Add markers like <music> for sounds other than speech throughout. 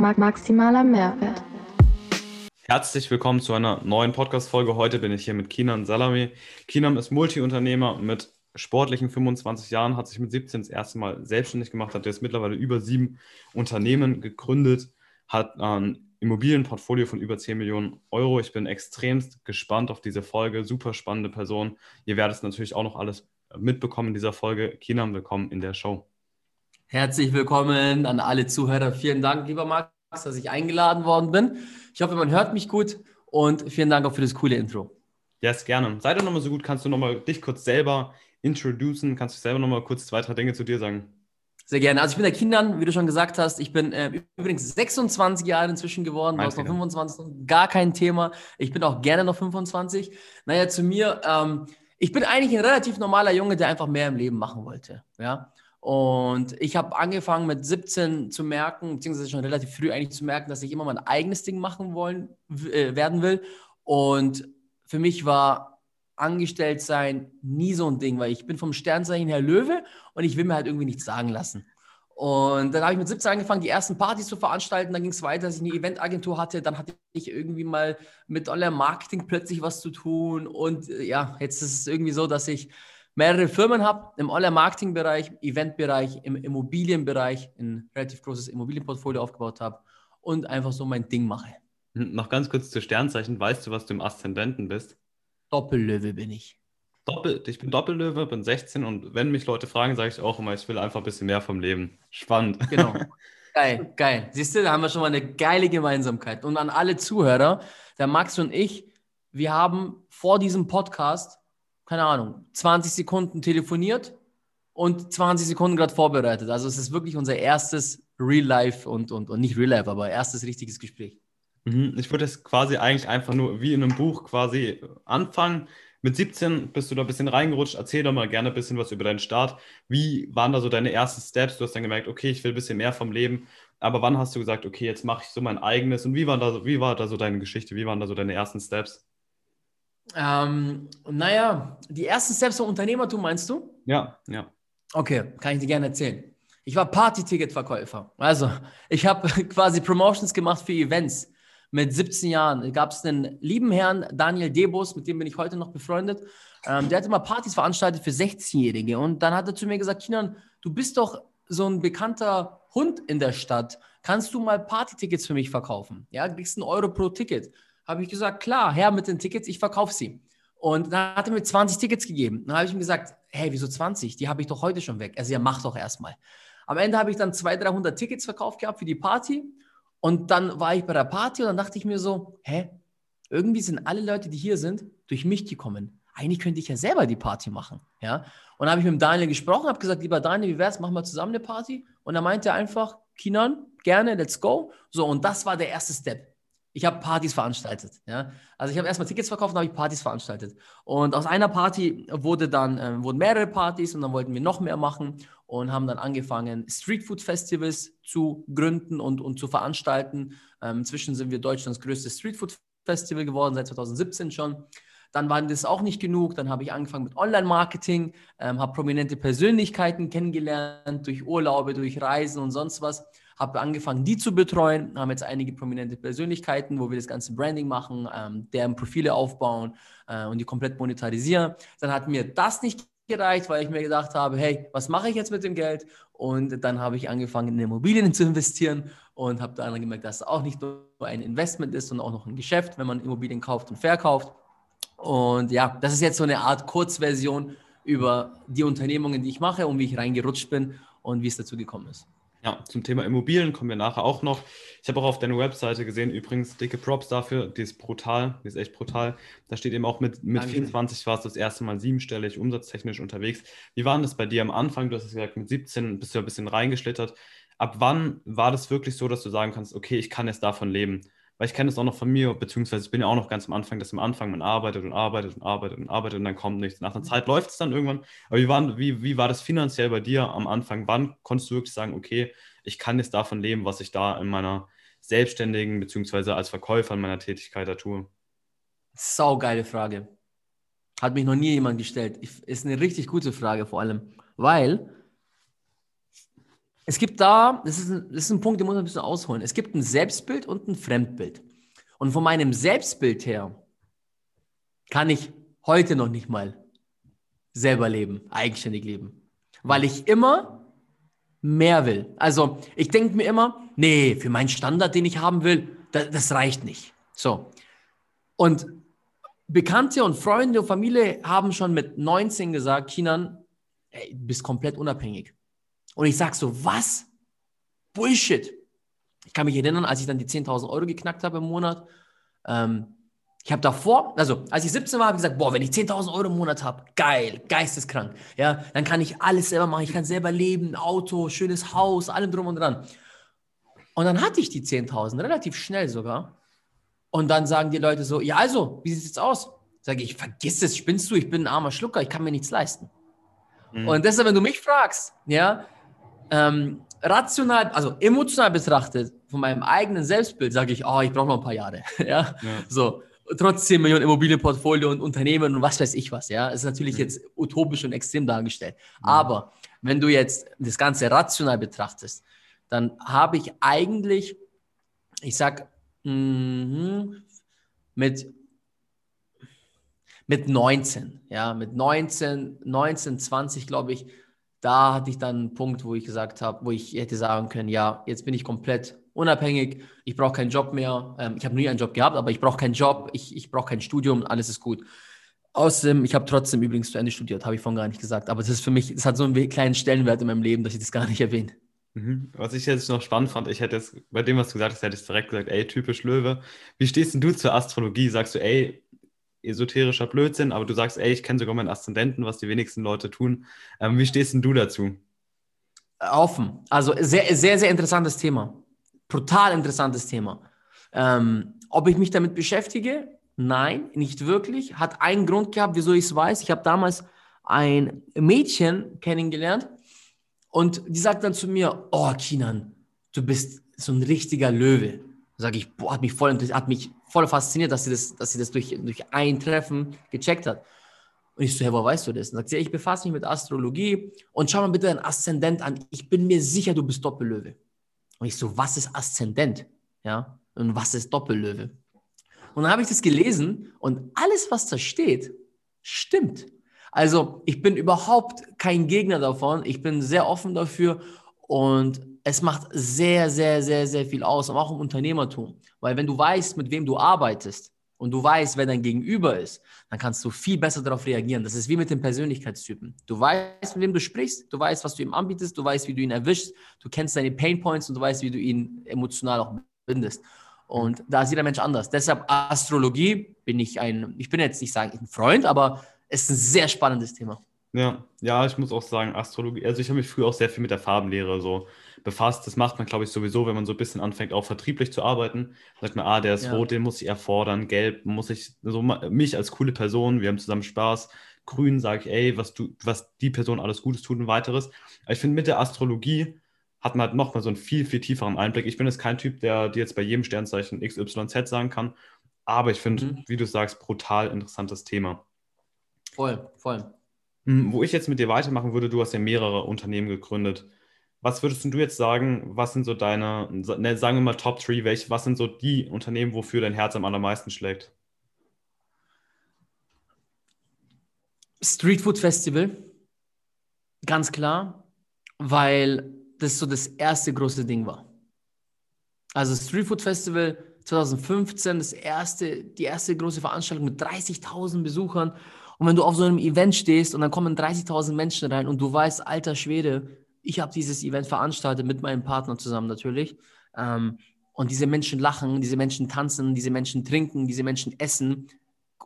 maximaler Mehrwert. Herzlich willkommen zu einer neuen Podcast-Folge. Heute bin ich hier mit Kinan Salami. Kinan ist Multiunternehmer mit sportlichen 25 Jahren, hat sich mit 17 das erste Mal selbstständig gemacht, hat jetzt mittlerweile über sieben Unternehmen gegründet, hat ein Immobilienportfolio von über 10 Millionen Euro. Ich bin extremst gespannt auf diese Folge. Super spannende Person. Ihr werdet es natürlich auch noch alles mitbekommen in dieser Folge. Kinan, willkommen in der Show. Herzlich willkommen an alle Zuhörer. Vielen Dank, lieber Max, dass ich eingeladen worden bin. Ich hoffe, man hört mich gut und vielen Dank auch für das coole Intro. Yes, gerne. Sei doch nochmal so gut, kannst du nochmal dich kurz selber introducen? Kannst du selber nochmal kurz zwei, drei Dinge zu dir sagen? Sehr gerne. Also ich bin der Kindern, wie du schon gesagt hast. Ich bin äh, übrigens 26 Jahre inzwischen geworden, warst noch 25, gar kein Thema. Ich bin auch gerne noch 25. Naja, zu mir, ähm, ich bin eigentlich ein relativ normaler Junge, der einfach mehr im Leben machen wollte. Ja. Und ich habe angefangen mit 17 zu merken, beziehungsweise schon relativ früh eigentlich zu merken, dass ich immer mein eigenes Ding machen wollen, äh, werden will. Und für mich war angestellt sein nie so ein Ding, weil ich bin vom Sternzeichen her Löwe und ich will mir halt irgendwie nichts sagen lassen. Und dann habe ich mit 17 angefangen, die ersten Partys zu veranstalten. Dann ging es weiter, dass ich eine Eventagentur hatte. Dann hatte ich irgendwie mal mit Online-Marketing plötzlich was zu tun. Und äh, ja, jetzt ist es irgendwie so, dass ich mehrere Firmen habe im Online-Marketing-Bereich, Event-Bereich, im Immobilienbereich, ein relativ großes Immobilienportfolio aufgebaut habe und einfach so mein Ding mache. Hm, noch ganz kurz zu Sternzeichen. Weißt du, was du im Aszendenten bist? Doppellöwe bin ich. Doppel, ich bin Doppellöwe, bin 16 und wenn mich Leute fragen, sage ich auch immer, ich will einfach ein bisschen mehr vom Leben. Spannend. Genau. <laughs> Geil, geil. Siehst du, da haben wir schon mal eine geile Gemeinsamkeit. Und an alle Zuhörer, der Max und ich, wir haben vor diesem Podcast keine Ahnung, 20 Sekunden telefoniert und 20 Sekunden gerade vorbereitet. Also es ist wirklich unser erstes Real Life und, und, und nicht Real Life, aber erstes richtiges Gespräch. Mhm. Ich würde es quasi eigentlich einfach nur wie in einem Buch quasi anfangen. Mit 17 bist du da ein bisschen reingerutscht. Erzähl doch mal gerne ein bisschen was über deinen Start. Wie waren da so deine ersten Steps? Du hast dann gemerkt, okay, ich will ein bisschen mehr vom Leben. Aber wann hast du gesagt, okay, jetzt mache ich so mein eigenes? Und wie war da, wie war da so deine Geschichte? Wie waren da so deine ersten Steps? Ähm, naja, die ersten Steps vom Unternehmertum meinst du? Ja, ja. Okay, kann ich dir gerne erzählen. Ich war Party-Ticket-Verkäufer. Also, ich habe <laughs> quasi Promotions gemacht für Events. Mit 17 Jahren gab es einen lieben Herrn, Daniel Debus, mit dem bin ich heute noch befreundet. Ähm, der hat immer Partys veranstaltet für 16-Jährige. Und dann hat er zu mir gesagt: Kinan, du bist doch so ein bekannter Hund in der Stadt. Kannst du mal Party-Tickets für mich verkaufen? Ja, du kriegst einen Euro pro Ticket. Habe ich gesagt, klar, her mit den Tickets, ich verkaufe sie. Und dann hat er mir 20 Tickets gegeben. Dann habe ich ihm gesagt, hey, wieso 20? Die habe ich doch heute schon weg. Also ja, mach doch erstmal. Am Ende habe ich dann 200, 300 Tickets verkauft gehabt für die Party. Und dann war ich bei der Party und dann dachte ich mir so, hä, irgendwie sind alle Leute, die hier sind, durch mich gekommen. Eigentlich könnte ich ja selber die Party machen. Ja? Und dann habe ich mit Daniel gesprochen, habe gesagt, lieber Daniel, wie wär's, machen wir zusammen eine Party? Und er meinte einfach, Kinan, gerne, let's go. So, und das war der erste Step ich habe Partys veranstaltet. Ja? Also ich habe erstmal Tickets verkauft und habe ich Partys veranstaltet. Und aus einer Party wurde dann, äh, wurden mehrere Partys und dann wollten wir noch mehr machen und haben dann angefangen, Streetfood-Festivals zu gründen und, und zu veranstalten. Ähm, inzwischen sind wir Deutschlands größtes Streetfood-Festival geworden, seit 2017 schon. Dann war das auch nicht genug. Dann habe ich angefangen mit Online-Marketing, ähm, habe prominente Persönlichkeiten kennengelernt durch Urlaube, durch Reisen und sonst was habe angefangen, die zu betreuen, haben jetzt einige prominente Persönlichkeiten, wo wir das ganze Branding machen, ähm, deren Profile aufbauen äh, und die komplett monetarisieren. Dann hat mir das nicht gereicht, weil ich mir gedacht habe, hey, was mache ich jetzt mit dem Geld? Und dann habe ich angefangen, in Immobilien <laughs> zu investieren und habe dann gemerkt, dass es auch nicht nur ein Investment ist, sondern auch noch ein Geschäft, wenn man Immobilien kauft und verkauft. Und ja, das ist jetzt so eine Art Kurzversion über die Unternehmungen, die ich mache und wie ich reingerutscht bin und wie es dazu gekommen ist. Ja, zum Thema Immobilien kommen wir nachher auch noch. Ich habe auch auf deiner Webseite gesehen, übrigens dicke Props dafür, die ist brutal, die ist echt brutal. Da steht eben auch mit, mit 24 warst du das erste Mal siebenstellig, umsatztechnisch unterwegs. Wie war das bei dir am Anfang? Du hast es gesagt, mit 17 bist du ein bisschen reingeschlittert. Ab wann war das wirklich so, dass du sagen kannst, okay, ich kann jetzt davon leben? Weil ich kenne das auch noch von mir, beziehungsweise ich bin ja auch noch ganz am Anfang, dass am Anfang man arbeitet und arbeitet und arbeitet und arbeitet und dann kommt nichts. Nach einer Zeit läuft es dann irgendwann. Aber wie, waren, wie, wie war das finanziell bei dir am Anfang? Wann konntest du wirklich sagen, okay, ich kann jetzt davon leben, was ich da in meiner selbstständigen, beziehungsweise als Verkäufer in meiner Tätigkeit da tue? Sau geile Frage. Hat mich noch nie jemand gestellt. Ist eine richtig gute Frage vor allem, weil es gibt da, das ist, ein, das ist ein Punkt, den muss man ein bisschen ausholen. Es gibt ein Selbstbild und ein Fremdbild. Und von meinem Selbstbild her kann ich heute noch nicht mal selber leben, eigenständig leben. Weil ich immer mehr will. Also ich denke mir immer, nee, für meinen Standard, den ich haben will, das, das reicht nicht. So. Und Bekannte und Freunde und Familie haben schon mit 19 gesagt, Kinan, du bist komplett unabhängig. Und ich sage so, was? Bullshit. Ich kann mich erinnern, als ich dann die 10.000 Euro geknackt habe im Monat. Ähm, ich habe davor, also als ich 17 war, habe ich gesagt, boah, wenn ich 10.000 Euro im Monat habe, geil, geisteskrank. Ja, dann kann ich alles selber machen. Ich kann selber leben, Auto, schönes Haus, allem drum und dran. Und dann hatte ich die 10.000, relativ schnell sogar. Und dann sagen die Leute so, ja also, wie sieht es jetzt aus? Sage ich, vergiss es, spinnst du, ich bin ein armer Schlucker, ich kann mir nichts leisten. Mhm. Und deshalb, wenn du mich fragst, ja, ähm, rational, also emotional betrachtet, von meinem eigenen Selbstbild, sage ich, oh, ich brauche noch ein paar Jahre. <laughs> ja? ja. So, trotz 10 Millionen Immobilienportfolio und Unternehmen und was weiß ich was, ja. Es ist natürlich mhm. jetzt utopisch und extrem dargestellt. Mhm. Aber wenn du jetzt das Ganze rational betrachtest, dann habe ich eigentlich, ich sag, mh, mit, mit 19, ja, mit 19, 19, 20, glaube ich, da hatte ich dann einen Punkt, wo ich gesagt habe, wo ich hätte sagen können, ja, jetzt bin ich komplett unabhängig, ich brauche keinen Job mehr. Ähm, ich habe nie einen Job gehabt, aber ich brauche keinen Job, ich, ich brauche kein Studium, alles ist gut. Außerdem, ich habe trotzdem übrigens zu Ende studiert, habe ich vorhin gar nicht gesagt, aber das ist für mich, das hat so einen kleinen Stellenwert in meinem Leben, dass ich das gar nicht erwähne. Mhm. Was ich jetzt noch spannend fand, ich hätte jetzt bei dem, was du gesagt hast, hätte ich direkt gesagt, ey, typisch Löwe. Wie stehst denn du zur Astrologie? Sagst du, ey, esoterischer Blödsinn, aber du sagst, ey, ich kenne sogar meinen Aszendenten, was die wenigsten Leute tun. Ähm, wie stehst denn du dazu? Offen. Also sehr, sehr, sehr interessantes Thema. Brutal interessantes Thema. Ähm, ob ich mich damit beschäftige? Nein, nicht wirklich. Hat einen Grund gehabt, wieso ich es weiß. Ich habe damals ein Mädchen kennengelernt und die sagt dann zu mir, oh Kinan, du bist so ein richtiger Löwe. Sage ich, boah, hat mich voll, hat mich voll fasziniert, dass sie das, dass sie das durch, durch ein Treffen gecheckt hat. Und ich so, hey, woher weißt du das? Und sagt sie, ich befasse mich mit Astrologie und schau mal bitte deinen Aszendent an. Ich bin mir sicher, du bist Doppellöwe. Und ich so, was ist Aszendent? Ja, und was ist Doppellöwe? Und dann habe ich das gelesen und alles, was da steht, stimmt. Also ich bin überhaupt kein Gegner davon. Ich bin sehr offen dafür und es macht sehr, sehr, sehr, sehr viel aus, auch im Unternehmertum. Weil wenn du weißt, mit wem du arbeitest und du weißt, wer dein Gegenüber ist, dann kannst du viel besser darauf reagieren. Das ist wie mit den Persönlichkeitstypen. Du weißt, mit wem du sprichst, du weißt, was du ihm anbietest, du weißt, wie du ihn erwischst, du kennst seine Painpoints und du weißt, wie du ihn emotional auch bindest. Und da ist jeder Mensch anders. Deshalb Astrologie bin ich ein, ich bin jetzt nicht sagen ein Freund, aber es ist ein sehr spannendes Thema. Ja, ja, ich muss auch sagen, Astrologie, also ich habe mich früher auch sehr viel mit der Farbenlehre so befasst. Das macht man, glaube ich, sowieso, wenn man so ein bisschen anfängt, auch vertrieblich zu arbeiten. Sagt man, ah, der ist ja. rot, den muss ich erfordern, gelb muss ich, so mich als coole Person, wir haben zusammen Spaß. Grün sage ich, ey, was du, was die Person alles Gutes tut und weiteres. Aber ich finde, mit der Astrologie hat man halt nochmal so einen viel, viel tieferen Einblick. Ich bin jetzt kein Typ, der dir jetzt bei jedem Sternzeichen XYZ sagen kann. Aber ich finde, mhm. wie du sagst, brutal interessantes Thema. Voll, voll. Hm, wo ich jetzt mit dir weitermachen würde, du hast ja mehrere Unternehmen gegründet. Was würdest du jetzt sagen, was sind so deine, ne, sagen wir mal Top 3, welche, was sind so die Unternehmen, wofür dein Herz am allermeisten schlägt? Street Food Festival, ganz klar, weil das so das erste große Ding war. Also Street Food Festival 2015, das erste, die erste große Veranstaltung mit 30.000 Besuchern und wenn du auf so einem Event stehst und dann kommen 30.000 Menschen rein und du weißt, alter Schwede, ich habe dieses Event veranstaltet mit meinem Partner zusammen natürlich. Ähm, und diese Menschen lachen, diese Menschen tanzen, diese Menschen trinken, diese Menschen essen.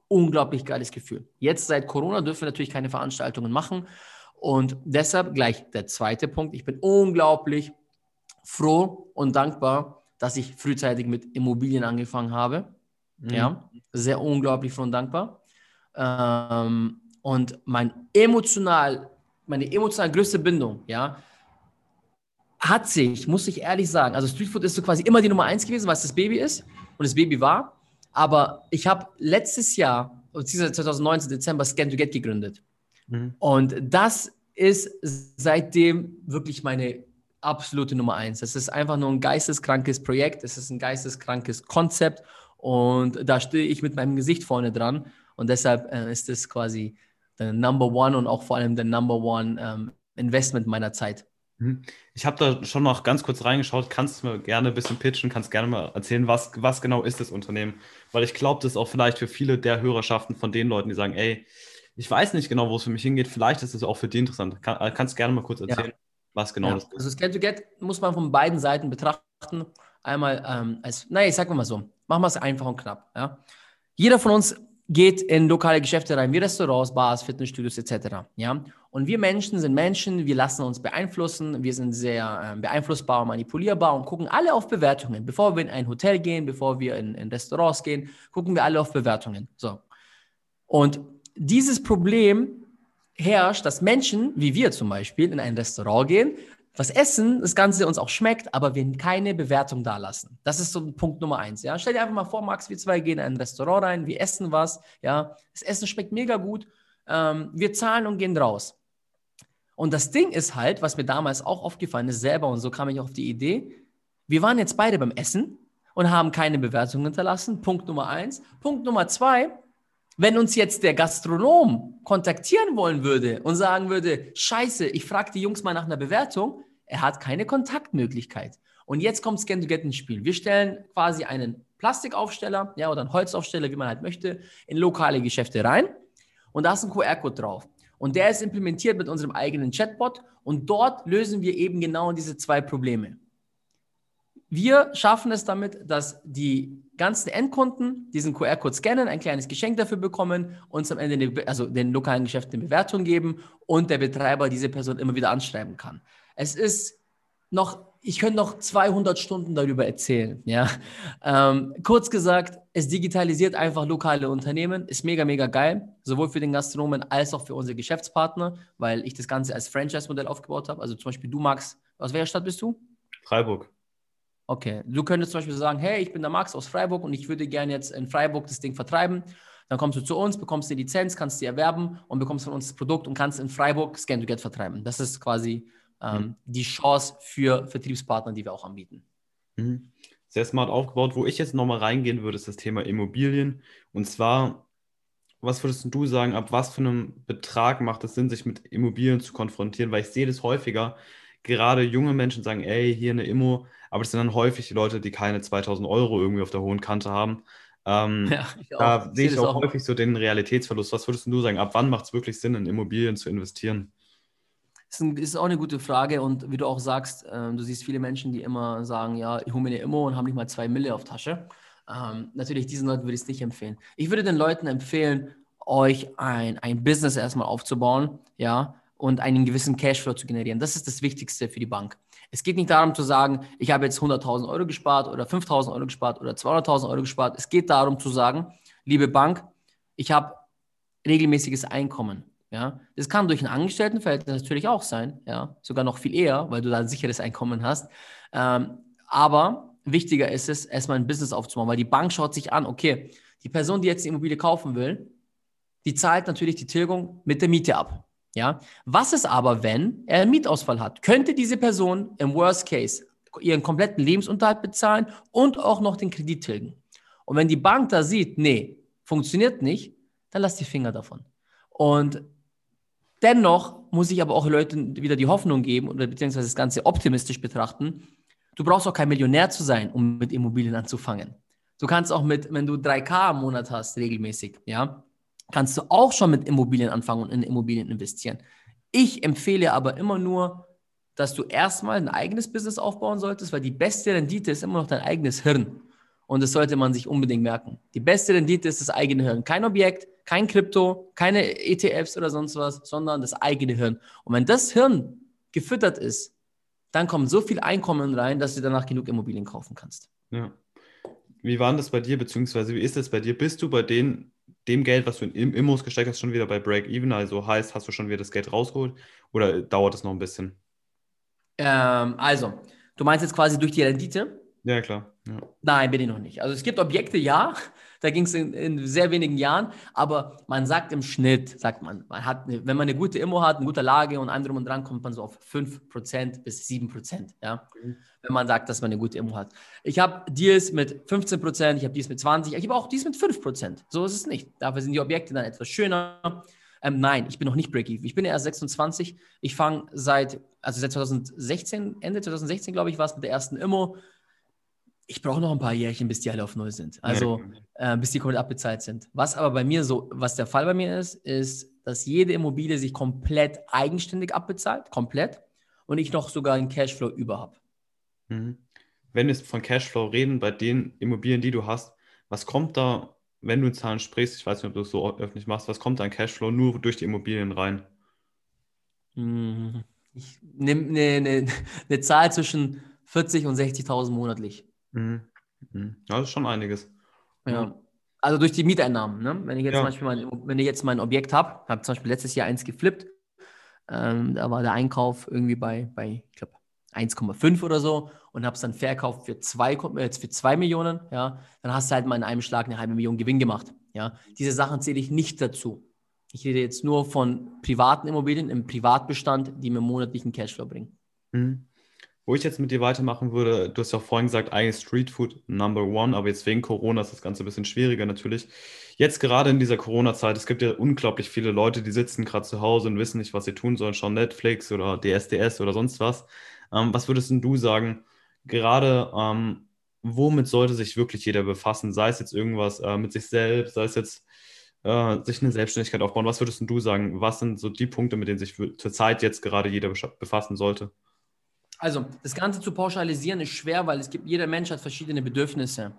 Unglaublich geiles Gefühl. Jetzt seit Corona dürfen wir natürlich keine Veranstaltungen machen. Und deshalb gleich der zweite Punkt. Ich bin unglaublich froh und dankbar, dass ich frühzeitig mit Immobilien angefangen habe. Mhm. Ja, sehr unglaublich froh und dankbar. Ähm, und mein emotional, meine emotional größte Bindung, ja, hat sich, muss ich ehrlich sagen, also Streetfood ist so quasi immer die Nummer eins gewesen, was das Baby ist und das Baby war. Aber ich habe letztes Jahr, beziehungsweise 2019 Dezember, Scan to Get gegründet. Mhm. Und das ist seitdem wirklich meine absolute Nummer eins. Es ist einfach nur ein geisteskrankes Projekt, es ist ein geisteskrankes Konzept und da stehe ich mit meinem Gesicht vorne dran und deshalb äh, ist es quasi der Number One und auch vor allem der Number One ähm, Investment meiner Zeit. Mhm. Ich habe da schon noch ganz kurz reingeschaut. Kannst du mir gerne ein bisschen pitchen, kannst gerne mal erzählen, was, was genau ist das Unternehmen? Weil ich glaube, das ist auch vielleicht für viele der Hörerschaften von den Leuten, die sagen, ey, ich weiß nicht genau, wo es für mich hingeht. Vielleicht ist es auch für die interessant. Kann, äh, kannst du gerne mal kurz erzählen, ja. was genau ja. das ist? Also Scan to Get muss man von beiden Seiten betrachten. Einmal ähm, als, naja, ich sag mal so, machen wir es einfach und knapp. Ja? Jeder von uns geht in lokale Geschäfte rein, wie Restaurants, Bars, Fitnessstudios etc. Ja? Und wir Menschen sind Menschen, wir lassen uns beeinflussen, wir sind sehr äh, beeinflussbar und manipulierbar und gucken alle auf Bewertungen. Bevor wir in ein Hotel gehen, bevor wir in, in Restaurants gehen, gucken wir alle auf Bewertungen. So. Und dieses Problem herrscht, dass Menschen, wie wir zum Beispiel, in ein Restaurant gehen, was essen, das Ganze uns auch schmeckt, aber wir keine Bewertung dalassen. Das ist so Punkt Nummer eins. Ja? Stell dir einfach mal vor, Max, wir zwei gehen in ein Restaurant rein, wir essen was, ja, das Essen schmeckt mega gut, ähm, wir zahlen und gehen raus. Und das Ding ist halt, was mir damals auch aufgefallen ist, selber, und so kam ich auf die Idee, wir waren jetzt beide beim Essen und haben keine Bewertung hinterlassen. Punkt Nummer eins. Punkt Nummer zwei, wenn uns jetzt der Gastronom kontaktieren wollen würde und sagen würde, scheiße, ich frage die Jungs mal nach einer Bewertung, er hat keine Kontaktmöglichkeit. Und jetzt kommt Scan to Get ins Spiel. Wir stellen quasi einen Plastikaufsteller ja, oder einen Holzaufsteller, wie man halt möchte, in lokale Geschäfte rein. Und da ist ein QR-Code drauf. Und der ist implementiert mit unserem eigenen Chatbot. Und dort lösen wir eben genau diese zwei Probleme. Wir schaffen es damit, dass die ganzen Endkunden diesen QR-Code scannen, ein kleines Geschenk dafür bekommen, uns am Ende, eine, also den lokalen Geschäften eine Bewertung geben und der Betreiber diese Person immer wieder anschreiben kann. Es ist noch, ich könnte noch 200 Stunden darüber erzählen. Ja? Ähm, kurz gesagt, es digitalisiert einfach lokale Unternehmen, ist mega, mega geil, sowohl für den Gastronomen als auch für unsere Geschäftspartner, weil ich das Ganze als Franchise-Modell aufgebaut habe. Also zum Beispiel du, Max, aus welcher Stadt bist du? Freiburg. Okay, du könntest zum Beispiel sagen, hey, ich bin der Max aus Freiburg und ich würde gerne jetzt in Freiburg das Ding vertreiben. Dann kommst du zu uns, bekommst die Lizenz, kannst sie erwerben und bekommst von uns das Produkt und kannst in Freiburg Scan to Get vertreiben. Das ist quasi ähm, mhm. die Chance für Vertriebspartner, die wir auch anbieten. Mhm. Sehr smart aufgebaut. Wo ich jetzt nochmal reingehen würde, ist das Thema Immobilien. Und zwar, was würdest du sagen, ab was für einem Betrag macht es Sinn, sich mit Immobilien zu konfrontieren? Weil ich sehe das häufiger, gerade junge Menschen sagen, ey, hier eine Immo, aber das sind dann häufig die Leute, die keine 2000 Euro irgendwie auf der hohen Kante haben. Ähm, ja, da sehe ich auch, auch häufig so den Realitätsverlust. Was würdest du sagen? Ab wann macht es wirklich Sinn, in Immobilien zu investieren? Das ist auch eine gute Frage und wie du auch sagst, äh, du siehst viele Menschen, die immer sagen, ja, ich hole mir eine Immo und habe nicht mal zwei Mille auf Tasche. Ähm, natürlich, diesen Leuten würde ich es nicht empfehlen. Ich würde den Leuten empfehlen, euch ein, ein Business erstmal aufzubauen, ja, und einen gewissen Cashflow zu generieren. Das ist das Wichtigste für die Bank. Es geht nicht darum zu sagen, ich habe jetzt 100.000 Euro gespart oder 5.000 Euro gespart oder 200.000 Euro gespart. Es geht darum zu sagen, liebe Bank, ich habe regelmäßiges Einkommen. Ja, das kann durch ein Angestelltenverhältnis natürlich auch sein, ja, sogar noch viel eher, weil du da ein sicheres Einkommen hast. Ähm, aber wichtiger ist es, erstmal ein Business aufzubauen, weil die Bank schaut sich an, okay, die Person, die jetzt die Immobilie kaufen will, die zahlt natürlich die Tilgung mit der Miete ab. Ja? Was ist aber, wenn er einen Mietausfall hat? Könnte diese Person im Worst Case ihren kompletten Lebensunterhalt bezahlen und auch noch den Kredit tilgen? Und wenn die Bank da sieht, nee, funktioniert nicht, dann lass die Finger davon. Und dennoch muss ich aber auch Leuten wieder die Hoffnung geben oder beziehungsweise das Ganze optimistisch betrachten. Du brauchst auch kein Millionär zu sein, um mit Immobilien anzufangen. Du kannst auch mit, wenn du 3K im Monat hast, regelmäßig, ja, kannst du auch schon mit Immobilien anfangen und in Immobilien investieren. Ich empfehle aber immer nur, dass du erstmal ein eigenes Business aufbauen solltest, weil die beste Rendite ist immer noch dein eigenes Hirn. Und das sollte man sich unbedingt merken. Die beste Rendite ist das eigene Hirn. Kein Objekt, kein Krypto, keine ETFs oder sonst was, sondern das eigene Hirn. Und wenn das Hirn gefüttert ist, dann kommt so viel Einkommen rein, dass du danach genug Immobilien kaufen kannst. Ja. Wie war das bei dir, beziehungsweise wie ist das bei dir? Bist du bei den dem Geld, was du in Immos gesteckt hast, schon wieder bei Break-Even? Also heißt, hast du schon wieder das Geld rausgeholt oder dauert es noch ein bisschen? Ähm, also, du meinst jetzt quasi durch die Rendite? Ja, klar. Ja. Nein, bin ich noch nicht. Also es gibt Objekte, ja, <laughs> da ging es in, in, sehr wenigen Jahren, aber man sagt im Schnitt, sagt man, man hat, eine, wenn man eine gute Immo hat, eine gute Lage und drum und dran, kommt man so auf 5% bis 7%, ja, mhm. wenn man sagt, dass man eine gute Immo hat. Ich habe Deals mit 15%, ich habe Deals mit 20%, ich habe auch Deals mit 5%, so ist es nicht. Dafür sind die Objekte dann etwas schöner. Ähm, nein, ich bin noch nicht Break-Even. Ich bin erst 26. Ich fange seit, also seit 2016, Ende 2016, glaube ich, war es mit der ersten Immo ich brauche noch ein paar Jährchen, bis die alle auf Null sind. Also äh, bis die komplett abbezahlt sind. Was aber bei mir so, was der Fall bei mir ist, ist, dass jede Immobilie sich komplett eigenständig abbezahlt, komplett, und ich noch sogar einen Cashflow über habe. Mhm. Wenn wir von Cashflow reden, bei den Immobilien, die du hast, was kommt da, wenn du in Zahlen sprichst, ich weiß nicht, ob du es so öffentlich machst, was kommt da an Cashflow nur durch die Immobilien rein? Mhm. Ich nehme eine ne, <laughs> ne Zahl zwischen 40 und 60.000 monatlich. Mhm. mhm. Ja, das ist schon einiges. Ja. Also durch die Mieteinnahmen. Ne? Wenn ich jetzt ja. zum Beispiel mein, wenn ich jetzt mein Objekt habe, habe zum Beispiel letztes Jahr eins geflippt, ähm, da war der Einkauf irgendwie bei, bei ich glaube, 1,5 oder so und habe es dann verkauft für 2 äh, für zwei Millionen, ja, dann hast du halt mal in einem Schlag eine halbe Million Gewinn gemacht. Ja. Diese Sachen zähle ich nicht dazu. Ich rede jetzt nur von privaten Immobilien im Privatbestand, die mir monatlichen Cashflow bringen. Mhm. Wo ich jetzt mit dir weitermachen würde, du hast ja auch vorhin gesagt, eigentlich Streetfood Number One, aber jetzt wegen Corona ist das Ganze ein bisschen schwieriger natürlich. Jetzt gerade in dieser Corona-Zeit, es gibt ja unglaublich viele Leute, die sitzen gerade zu Hause und wissen nicht, was sie tun sollen, schauen Netflix oder DSDS oder sonst was. Ähm, was würdest du sagen, gerade ähm, womit sollte sich wirklich jeder befassen? Sei es jetzt irgendwas äh, mit sich selbst, sei es jetzt äh, sich eine Selbstständigkeit aufbauen. Was würdest du sagen? Was sind so die Punkte, mit denen sich zurzeit jetzt gerade jeder befassen sollte? Also, das Ganze zu pauschalisieren ist schwer, weil es gibt, jeder Mensch hat verschiedene Bedürfnisse.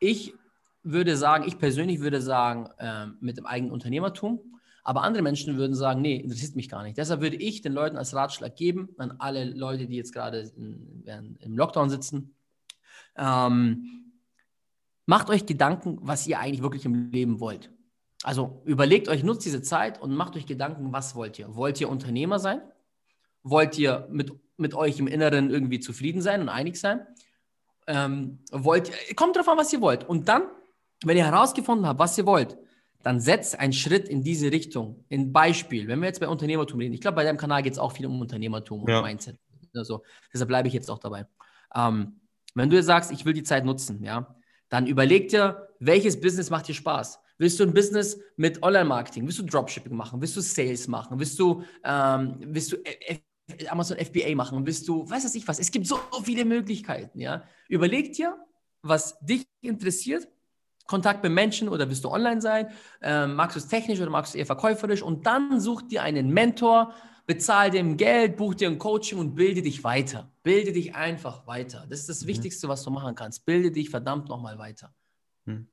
Ich würde sagen, ich persönlich würde sagen, äh, mit dem eigenen Unternehmertum, aber andere Menschen würden sagen, nee, interessiert mich gar nicht. Deshalb würde ich den Leuten als Ratschlag geben, an alle Leute, die jetzt gerade im Lockdown sitzen, ähm, macht euch Gedanken, was ihr eigentlich wirklich im Leben wollt. Also überlegt euch, nutzt diese Zeit und macht euch Gedanken, was wollt ihr? Wollt ihr Unternehmer sein? Wollt ihr mit mit euch im Inneren irgendwie zufrieden sein und einig sein. Ähm, wollt, kommt drauf an, was ihr wollt. Und dann, wenn ihr herausgefunden habt, was ihr wollt, dann setzt einen Schritt in diese Richtung. Ein Beispiel, wenn wir jetzt bei Unternehmertum reden, ich glaube, bei deinem Kanal geht es auch viel um Unternehmertum und ja. Mindset. Also, deshalb bleibe ich jetzt auch dabei. Ähm, wenn du jetzt sagst, ich will die Zeit nutzen, ja, dann überleg dir, welches Business macht dir Spaß? Willst du ein Business mit Online-Marketing? Willst du Dropshipping machen? Willst du Sales machen? Willst du, ähm, willst du Amazon FBA machen, willst du, weiß ich was, es gibt so viele Möglichkeiten, ja. Überleg dir, was dich interessiert, Kontakt mit Menschen oder willst du online sein, ähm, magst du es technisch oder magst du es eher verkäuferisch und dann such dir einen Mentor, bezahl dem Geld, buch dir ein Coaching und bilde dich weiter. Bilde dich einfach weiter. Das ist das mhm. Wichtigste, was du machen kannst. Bilde dich verdammt nochmal weiter. Mhm.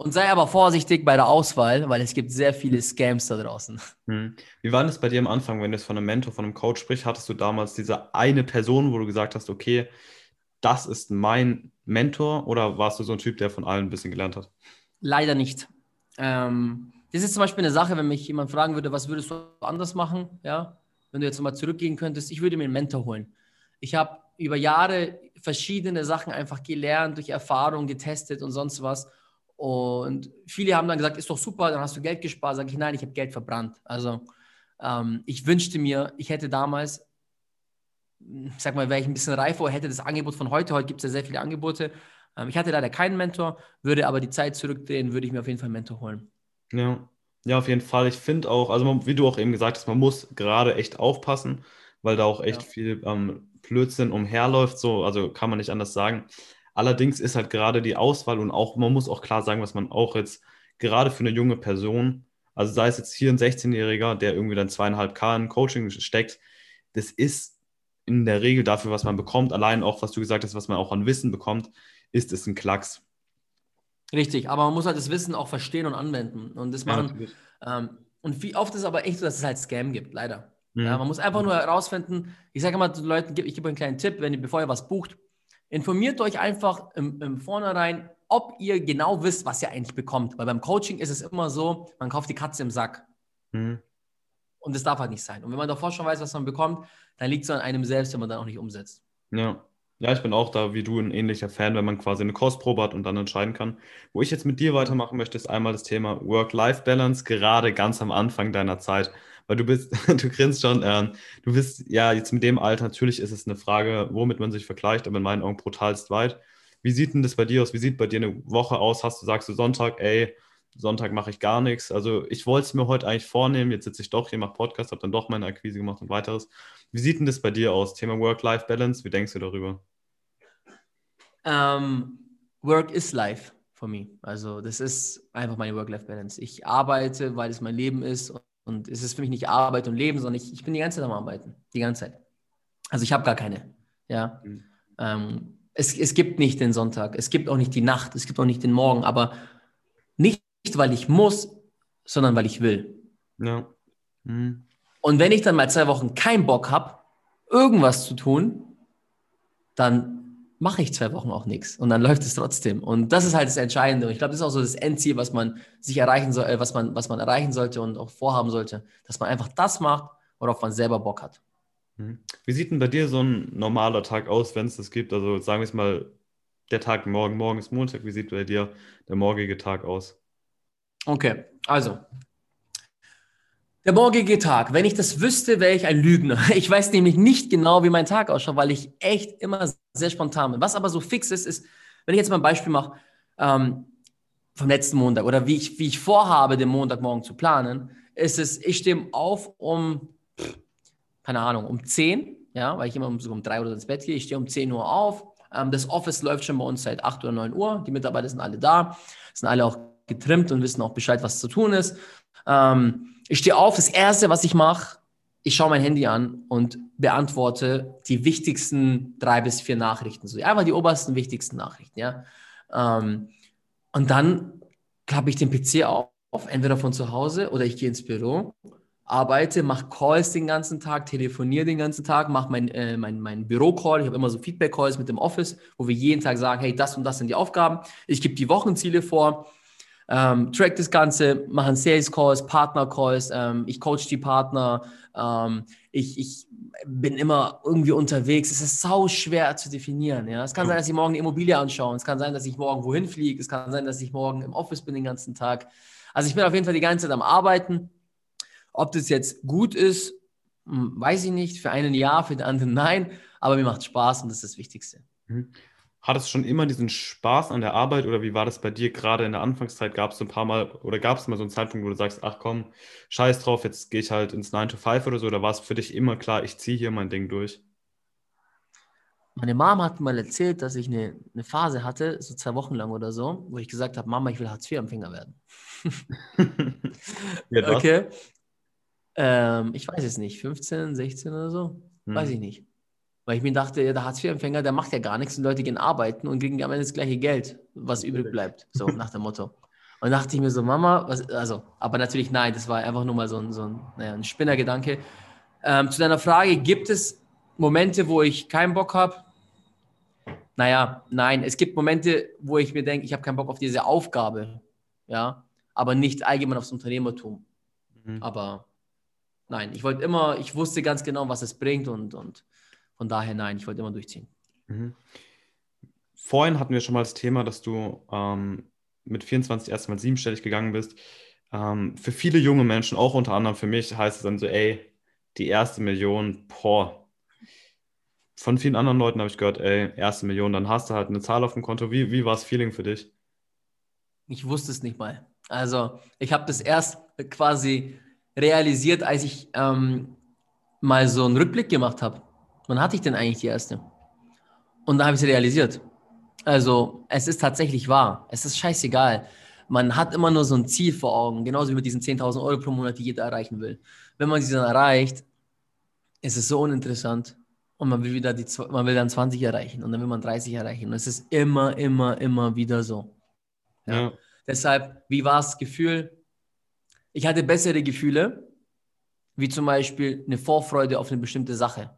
Und sei aber vorsichtig bei der Auswahl, weil es gibt sehr viele Scams da draußen. Hm. Wie war das bei dir am Anfang, wenn du jetzt von einem Mentor, von einem Coach sprichst? Hattest du damals diese eine Person, wo du gesagt hast, okay, das ist mein Mentor oder warst du so ein Typ, der von allen ein bisschen gelernt hat? Leider nicht. Ähm, das ist zum Beispiel eine Sache, wenn mich jemand fragen würde, was würdest du anders machen, ja, wenn du jetzt nochmal zurückgehen könntest, ich würde mir einen Mentor holen. Ich habe über Jahre verschiedene Sachen einfach gelernt, durch Erfahrung getestet und sonst was. Und viele haben dann gesagt, ist doch super, dann hast du Geld gespart. Sage ich, nein, ich habe Geld verbrannt. Also ähm, ich wünschte mir, ich hätte damals, ich sag mal, wäre ich ein bisschen reifer, hätte das Angebot von heute, heute gibt es ja sehr viele Angebote. Ähm, ich hatte leider keinen Mentor, würde aber die Zeit zurückdrehen, würde ich mir auf jeden Fall einen Mentor holen. Ja, ja, auf jeden Fall. Ich finde auch, also man, wie du auch eben gesagt hast, man muss gerade echt aufpassen, weil da auch echt ja. viel ähm, Blödsinn umherläuft. So, also kann man nicht anders sagen. Allerdings ist halt gerade die Auswahl und auch, man muss auch klar sagen, was man auch jetzt gerade für eine junge Person, also sei es jetzt hier ein 16-Jähriger, der irgendwie dann zweieinhalb K in Coaching steckt, das ist in der Regel dafür, was man bekommt, allein auch, was du gesagt hast, was man auch an Wissen bekommt, ist es ein Klacks. Richtig, aber man muss halt das Wissen auch verstehen und anwenden. Und das machen. Ja, ähm, und wie oft ist aber echt so, dass es halt Scam gibt, leider. Mhm. Ja, man muss einfach nur herausfinden, ich sage immer den Leuten, ich gebe einen kleinen Tipp, wenn ihr, bevor ihr was bucht, Informiert euch einfach im, im Vornherein, ob ihr genau wisst, was ihr eigentlich bekommt. Weil beim Coaching ist es immer so, man kauft die Katze im Sack. Mhm. Und das darf halt nicht sein. Und wenn man davor schon weiß, was man bekommt, dann liegt es an einem selbst, wenn man dann auch nicht umsetzt. Ja. Ja, ich bin auch da wie du ein ähnlicher Fan, wenn man quasi eine Kostprobe hat und dann entscheiden kann. Wo ich jetzt mit dir weitermachen möchte, ist einmal das Thema Work-Life-Balance, gerade ganz am Anfang deiner Zeit. Weil du bist, <laughs> du grinst schon, äh, du bist ja jetzt mit dem Alter, natürlich ist es eine Frage, womit man sich vergleicht, aber in meinen Augen brutalst weit. Wie sieht denn das bei dir aus? Wie sieht bei dir eine Woche aus? Hast du, sagst du Sonntag, ey, Sonntag mache ich gar nichts. Also ich wollte es mir heute eigentlich vornehmen, jetzt sitze ich doch hier, mache Podcast, habe dann doch meine Akquise gemacht und weiteres. Wie sieht denn das bei dir aus? Thema Work-Life-Balance, wie denkst du darüber? Um, ähm, work is life for me. Also das ist einfach meine Work-Life-Balance. Ich arbeite, weil es mein Leben ist und es ist für mich nicht Arbeit und Leben, sondern ich, ich bin die ganze Zeit am Arbeiten, die ganze Zeit. Also ich habe gar keine. Ja. Mhm. Ähm, es, es gibt nicht den Sonntag, es gibt auch nicht die Nacht, es gibt auch nicht den Morgen, aber nicht, weil ich muss, sondern weil ich will. Ja. Mhm. Und wenn ich dann mal zwei Wochen keinen Bock habe, irgendwas zu tun, dann mache ich zwei Wochen auch nichts und dann <laughs> läuft es trotzdem. Und das ist halt das Entscheidende. Und ich glaube, das ist auch so das Endziel, was man sich erreichen soll, äh, was man, was man erreichen sollte und auch vorhaben sollte, dass man einfach das macht, worauf man selber Bock hat. Mhm. Wie sieht denn bei dir so ein normaler Tag aus, wenn es das gibt? Also sagen wir es mal, der Tag morgen, morgen ist Montag. Wie sieht bei dir der morgige Tag aus? Okay, also der morgige Tag, wenn ich das wüsste, wäre ich ein Lügner. <laughs> Ich weiß nämlich nicht genau, wie mein Tag ausschaut, weil ich echt immer sehr spontan bin. Was aber so fix ist, ist, wenn ich jetzt mal ein Beispiel mache ähm, vom letzten Montag oder wie ich, wie ich vorhabe, den Montagmorgen zu planen, ist es, ich stehe auf um, keine Ahnung, um 10, ja, weil ich immer so um 3 Uhr ins Bett gehe. Ich stehe um 10 Uhr auf. Ähm, das Office läuft schon bei uns seit 8 oder 9 Uhr. Die Mitarbeiter sind alle da, sind alle auch getrimmt und wissen auch Bescheid, was zu tun ist. Ähm, ich stehe auf, das Erste, was ich mache, ich schaue mein Handy an und beantworte die wichtigsten drei bis vier Nachrichten. So einfach die obersten, wichtigsten Nachrichten, ja. Ähm, und dann klappe ich den PC auf, entweder von zu Hause oder ich gehe ins Büro, arbeite, mache Calls den ganzen Tag, telefoniere den ganzen Tag, mache mein, äh, mein, mein Büro-Call. Ich habe immer so Feedback-Calls mit dem Office, wo wir jeden Tag sagen, hey, das und das sind die Aufgaben. Ich gebe die Wochenziele vor ähm, track das Ganze, machen Sales Calls, Partner Calls, ähm, ich coach die Partner, ähm, ich, ich bin immer irgendwie unterwegs. Es ist sau schwer zu definieren. Ja? Es kann sein, dass ich morgen eine Immobilie anschaue. Es kann sein, dass ich morgen wohin fliege. Es kann sein, dass ich morgen im Office bin den ganzen Tag. Also ich bin auf jeden Fall die ganze Zeit am Arbeiten. Ob das jetzt gut ist, hm, weiß ich nicht. Für einen ja, für den anderen nein. Aber mir macht Spaß und das ist das Wichtigste. Mhm. Hattest du schon immer diesen Spaß an der Arbeit oder wie war das bei dir gerade in der Anfangszeit? Gab es ein paar Mal oder gab es mal so einen Zeitpunkt, wo du sagst, ach komm, scheiß drauf, jetzt gehe ich halt ins 9 to 5 oder so? Oder war es für dich immer klar, ich ziehe hier mein Ding durch? Meine Mom hat mal erzählt, dass ich eine, eine Phase hatte, so zwei Wochen lang oder so, wo ich gesagt habe, Mama, ich will Hartz-IV-Empfänger werden. <laughs> ja, okay. Ähm, ich weiß es nicht, 15, 16 oder so, hm. weiß ich nicht. Weil ich mir dachte, der Hartz-IV-Empfänger, der macht ja gar nichts und Leute gehen arbeiten und kriegen am Ende das gleiche Geld, was übrig bleibt. So <laughs> nach dem Motto. Und dachte ich mir so, Mama, was, also, aber natürlich nein, das war einfach nur mal so ein, so ein, naja, ein Spinnergedanke. Ähm, zu deiner Frage, gibt es Momente, wo ich keinen Bock habe? Naja, nein, es gibt Momente, wo ich mir denke, ich habe keinen Bock auf diese Aufgabe, ja, aber nicht allgemein aufs Unternehmertum. Mhm. Aber nein, ich wollte immer, ich wusste ganz genau, was es bringt und, und von daher nein, ich wollte immer durchziehen. Mhm. Vorhin hatten wir schon mal das Thema, dass du ähm, mit 24 erstmal siebenstellig gegangen bist. Ähm, für viele junge Menschen, auch unter anderem für mich, heißt es dann so, ey, die erste Million, boah. Von vielen anderen Leuten habe ich gehört, ey, erste Million, dann hast du halt eine Zahl auf dem Konto. Wie, wie war das Feeling für dich? Ich wusste es nicht mal. Also ich habe das erst quasi realisiert, als ich ähm, mal so einen Rückblick gemacht habe. Wann hatte ich denn eigentlich die erste? Und da habe ich es realisiert. Also, es ist tatsächlich wahr. Es ist scheißegal. Man hat immer nur so ein Ziel vor Augen, genauso wie mit diesen 10.000 Euro pro Monat, die jeder erreichen will. Wenn man sie dann erreicht, ist es so uninteressant und man will wieder die, man will dann 20 erreichen und dann will man 30 erreichen. Und es ist immer, immer, immer wieder so. Ja. ja. Deshalb, wie war das Gefühl? Ich hatte bessere Gefühle, wie zum Beispiel eine Vorfreude auf eine bestimmte Sache.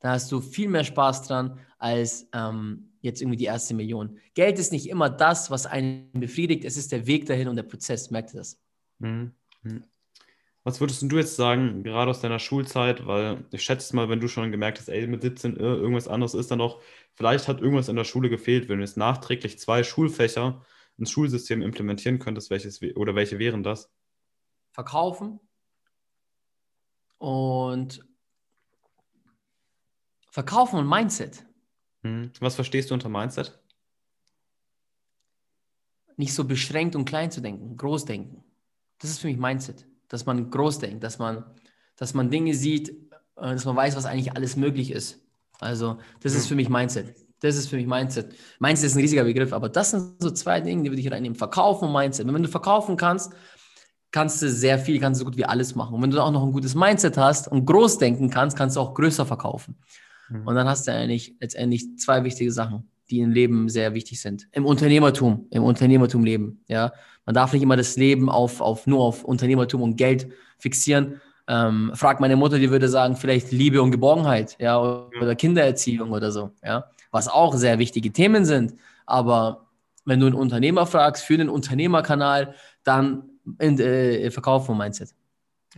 Da hast du viel mehr Spaß dran als ähm, jetzt irgendwie die erste Million. Geld ist nicht immer das, was einen befriedigt. Es ist der Weg dahin und der Prozess. Merkt ihr das? Mhm. mhm. Was würdest du jetzt sagen, gerade aus deiner Schulzeit? Weil ich schätze mal, wenn du schon gemerkt hast, ey, mit 17 äh, irgendwas anderes ist da noch, vielleicht hat irgendwas in der Schule gefehlt, wenn du jetzt nachträglich zwei Schulfächer ins Schulsystem implementieren könntest, welches oder welche wären das? Verkaufen und Verkaufen und Mindset. Hm. Was verstehst du unter Mindset? Nicht so beschränkt und klein zu denken, groß denken. Das ist für mich Mindset dass man groß denkt, dass man, dass man Dinge sieht, äh, dass man weiß, was eigentlich alles möglich ist. Also, das ist für mich Mindset. Das ist für mich Mindset. Mindset ist ein riesiger Begriff, aber das sind so zwei Dinge, die würde ich reinnehmen. Verkaufen und Mindset. wenn du verkaufen kannst, kannst du sehr viel, kannst du so gut wie alles machen. Und wenn du auch noch ein gutes Mindset hast und groß denken kannst, kannst du auch größer verkaufen. Mhm. Und dann hast du eigentlich letztendlich zwei wichtige Sachen, die im Leben sehr wichtig sind. Im Unternehmertum, im Unternehmertum leben. Ja, man darf nicht immer das Leben auf, auf, nur auf Unternehmertum und Geld fixieren. Ähm, frag meine Mutter, die würde sagen, vielleicht Liebe und Geborgenheit, ja, oder Kindererziehung oder so, ja, was auch sehr wichtige Themen sind. Aber wenn du einen Unternehmer fragst für den Unternehmerkanal, dann in, äh, Verkauf von Mindset.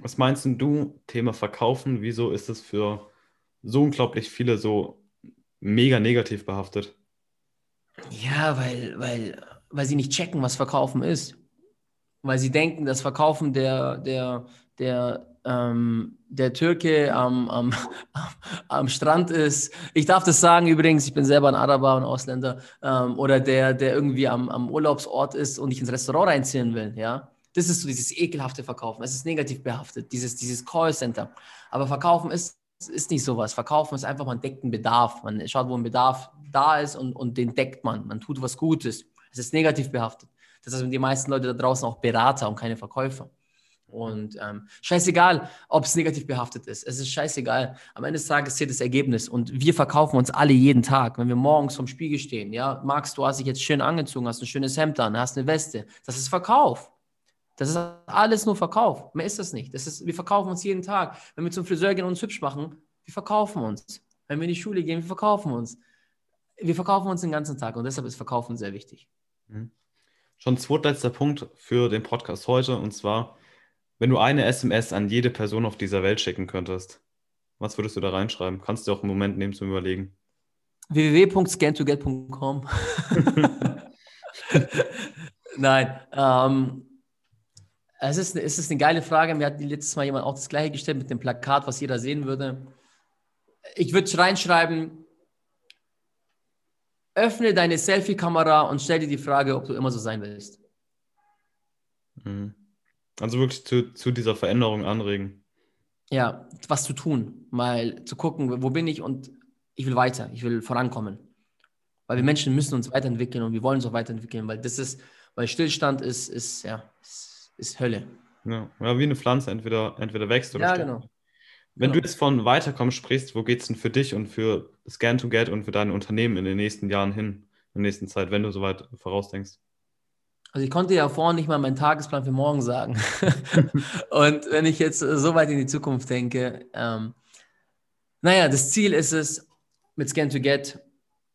Was meinst du, Thema Verkaufen, wieso ist es für so unglaublich viele so mega negativ behaftet? Ja, weil, weil, weil sie nicht checken, was Verkaufen ist weil sie denken, das Verkaufen der, der, der, ähm, der Türke am, am, <laughs> am Strand ist. Ich darf das sagen übrigens, ich bin selber ein Araber und Ausländer. Ähm, oder der, der irgendwie am, am Urlaubsort ist und dich ins Restaurant reinziehen will. Ja? Das ist so dieses ekelhafte Verkaufen. Es ist negativ behaftet, dieses, dieses Callcenter. Aber Verkaufen ist, ist nicht sowas. Verkaufen ist einfach, man deckt einen Bedarf. Man schaut, wo ein Bedarf da ist und, und den deckt man. Man tut was Gutes. Es ist negativ behaftet. Das heißt, die meisten Leute da draußen auch Berater und keine Verkäufer. Und ähm, scheißegal, ob es negativ behaftet ist. Es ist scheißegal. Am Ende des Tages zählt das Ergebnis. Und wir verkaufen uns alle jeden Tag. Wenn wir morgens vom Spiegel stehen, ja, Max, du hast dich jetzt schön angezogen, hast ein schönes Hemd an, hast eine Weste. Das ist Verkauf. Das ist alles nur Verkauf. Mehr ist das nicht. Das ist, wir verkaufen uns jeden Tag. Wenn wir zum Friseur gehen und uns hübsch machen, wir verkaufen uns. Wenn wir in die Schule gehen, wir verkaufen uns. Wir verkaufen uns den ganzen Tag und deshalb ist Verkaufen sehr wichtig. Mhm schon zweitletzter Punkt für den Podcast heute. Und zwar, wenn du eine SMS an jede Person auf dieser Welt schicken könntest, was würdest du da reinschreiben? Kannst du auch einen Moment nehmen zum Überlegen. www.scantoget.com <laughs> <laughs> Nein. Ähm, es, ist, es ist eine geile Frage. Mir hat letztes Mal jemand auch das gleiche gestellt mit dem Plakat, was jeder sehen würde. Ich würde reinschreiben, öffne deine Selfie-Kamera und stell dir die Frage, ob du immer so sein willst. Mhm. Also wirklich zu, zu dieser Veränderung anregen. Ja, was zu tun, mal zu gucken, wo bin ich und ich will weiter, ich will vorankommen. Weil wir Menschen müssen uns weiterentwickeln und wir wollen uns auch weiterentwickeln, weil das ist, weil Stillstand ist, ist, ja, ist, ist Hölle. Ja, ja, wie eine Pflanze, entweder, entweder wächst oder Ja, stirbt. genau. Wenn genau. du jetzt von Weiterkommen sprichst, wo geht es denn für dich und für Scan to Get und für dein Unternehmen in den nächsten Jahren hin, in der nächsten Zeit, wenn du so weit vorausdenkst? Also ich konnte ja vorhin nicht mal meinen Tagesplan für morgen sagen. <laughs> <laughs> und wenn ich jetzt so weit in die Zukunft denke, ähm, naja, das Ziel ist es mit Scan to Get,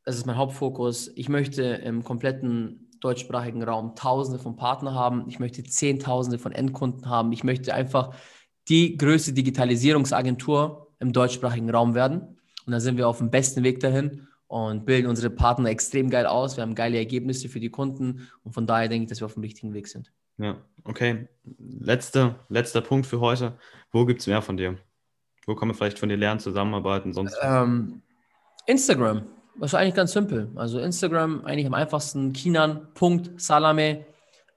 das ist mein Hauptfokus. Ich möchte im kompletten deutschsprachigen Raum Tausende von Partnern haben. Ich möchte Zehntausende von Endkunden haben. Ich möchte einfach die größte Digitalisierungsagentur im deutschsprachigen Raum werden. Und da sind wir auf dem besten Weg dahin und bilden unsere Partner extrem geil aus. Wir haben geile Ergebnisse für die Kunden und von daher denke ich, dass wir auf dem richtigen Weg sind. Ja, okay. Letzter, letzter Punkt für heute. Wo gibt es mehr von dir? Wo kann man vielleicht von dir lernen, zusammenarbeiten? Sonst? Ähm, Instagram. Eigentlich ganz simpel. Also Instagram eigentlich am einfachsten. Kinan.salame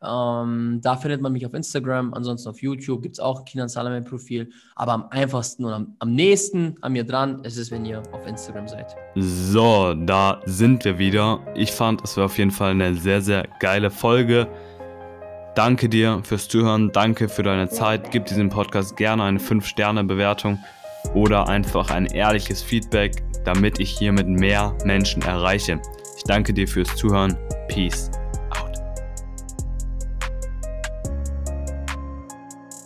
ähm, da findet man mich auf Instagram, ansonsten auf YouTube gibt es auch Kinan Salame Profil. Aber am einfachsten und am, am nächsten an mir dran ist es, wenn ihr auf Instagram seid. So, da sind wir wieder. Ich fand, es war auf jeden Fall eine sehr, sehr geile Folge. Danke dir fürs Zuhören, danke für deine Zeit. Gib diesem Podcast gerne eine 5-Sterne-Bewertung oder einfach ein ehrliches Feedback, damit ich hiermit mehr Menschen erreiche. Ich danke dir fürs Zuhören. Peace.